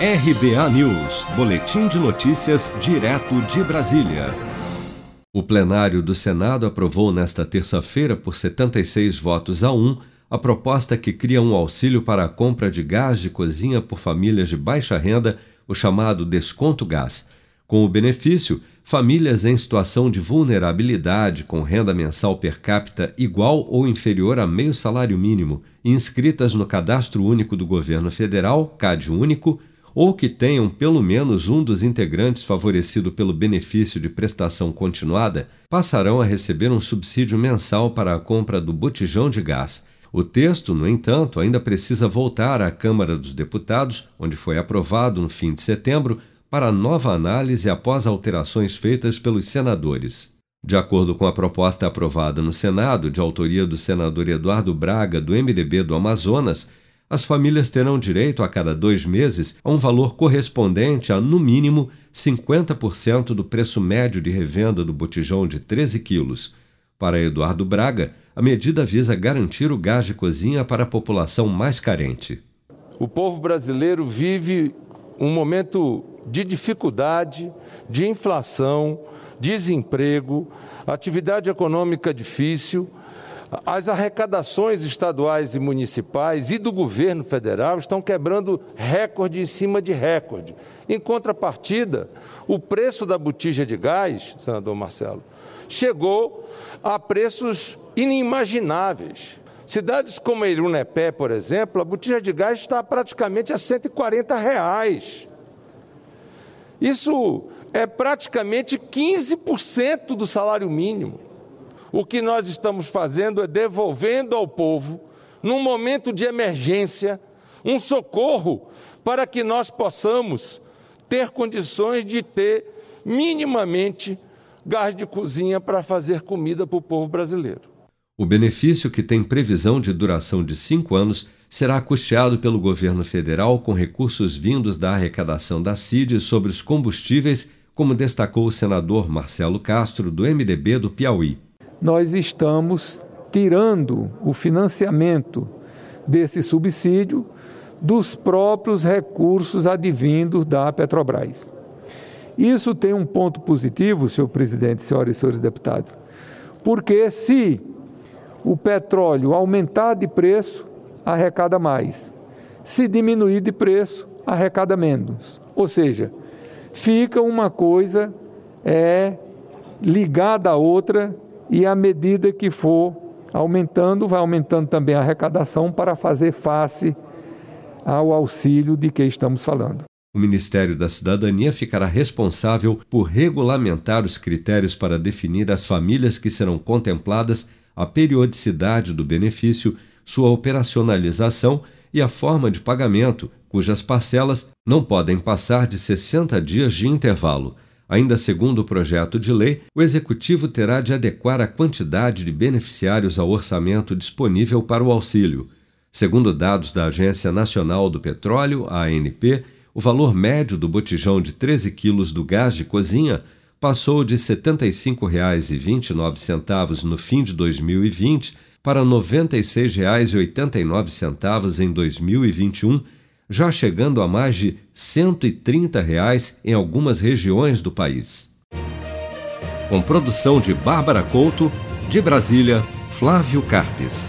RBA News, Boletim de Notícias, direto de Brasília. O plenário do Senado aprovou nesta terça-feira, por 76 votos a 1, a proposta que cria um auxílio para a compra de gás de cozinha por famílias de baixa renda, o chamado Desconto Gás. Com o benefício, famílias em situação de vulnerabilidade com renda mensal per capita igual ou inferior a meio salário mínimo, inscritas no Cadastro Único do Governo Federal, CAD Único, ou que tenham pelo menos um dos integrantes favorecido pelo benefício de prestação continuada, passarão a receber um subsídio mensal para a compra do botijão de gás. O texto, no entanto, ainda precisa voltar à Câmara dos Deputados, onde foi aprovado no fim de setembro, para nova análise após alterações feitas pelos senadores. De acordo com a proposta aprovada no Senado, de autoria do senador Eduardo Braga, do MDB do Amazonas, as famílias terão direito a cada dois meses a um valor correspondente a, no mínimo, 50% do preço médio de revenda do botijão de 13 quilos. Para Eduardo Braga, a medida visa garantir o gás de cozinha para a população mais carente. O povo brasileiro vive um momento de dificuldade, de inflação, desemprego, atividade econômica difícil as arrecadações estaduais e municipais e do governo federal estão quebrando recorde em cima de recorde. Em contrapartida, o preço da botija de gás, senador Marcelo, chegou a preços inimagináveis. Cidades como Irunepé, por exemplo, a botija de gás está praticamente a 140 reais. Isso é praticamente 15% do salário mínimo. O que nós estamos fazendo é devolvendo ao povo, num momento de emergência, um socorro para que nós possamos ter condições de ter minimamente gás de cozinha para fazer comida para o povo brasileiro. O benefício, que tem previsão de duração de cinco anos, será custeado pelo governo federal com recursos vindos da arrecadação da CID sobre os combustíveis, como destacou o senador Marcelo Castro, do MDB do Piauí nós estamos tirando o financiamento desse subsídio dos próprios recursos advindos da Petrobras. Isso tem um ponto positivo, senhor presidente, senhoras e senhores deputados, porque se o petróleo aumentar de preço, arrecada mais. Se diminuir de preço, arrecada menos. Ou seja, fica uma coisa é ligada à outra e à medida que for aumentando, vai aumentando também a arrecadação para fazer face ao auxílio de que estamos falando. O Ministério da Cidadania ficará responsável por regulamentar os critérios para definir as famílias que serão contempladas, a periodicidade do benefício, sua operacionalização e a forma de pagamento, cujas parcelas não podem passar de 60 dias de intervalo. Ainda segundo o projeto de lei, o Executivo terá de adequar a quantidade de beneficiários ao orçamento disponível para o auxílio. Segundo dados da Agência Nacional do Petróleo, ANP, o valor médio do botijão de 13 quilos do gás de cozinha passou de R$ 75,29 no fim de 2020 para R$ 96,89 em 2021 já chegando a mais de 130 reais em algumas regiões do país. Com produção de Bárbara Couto, de Brasília, Flávio Carpes.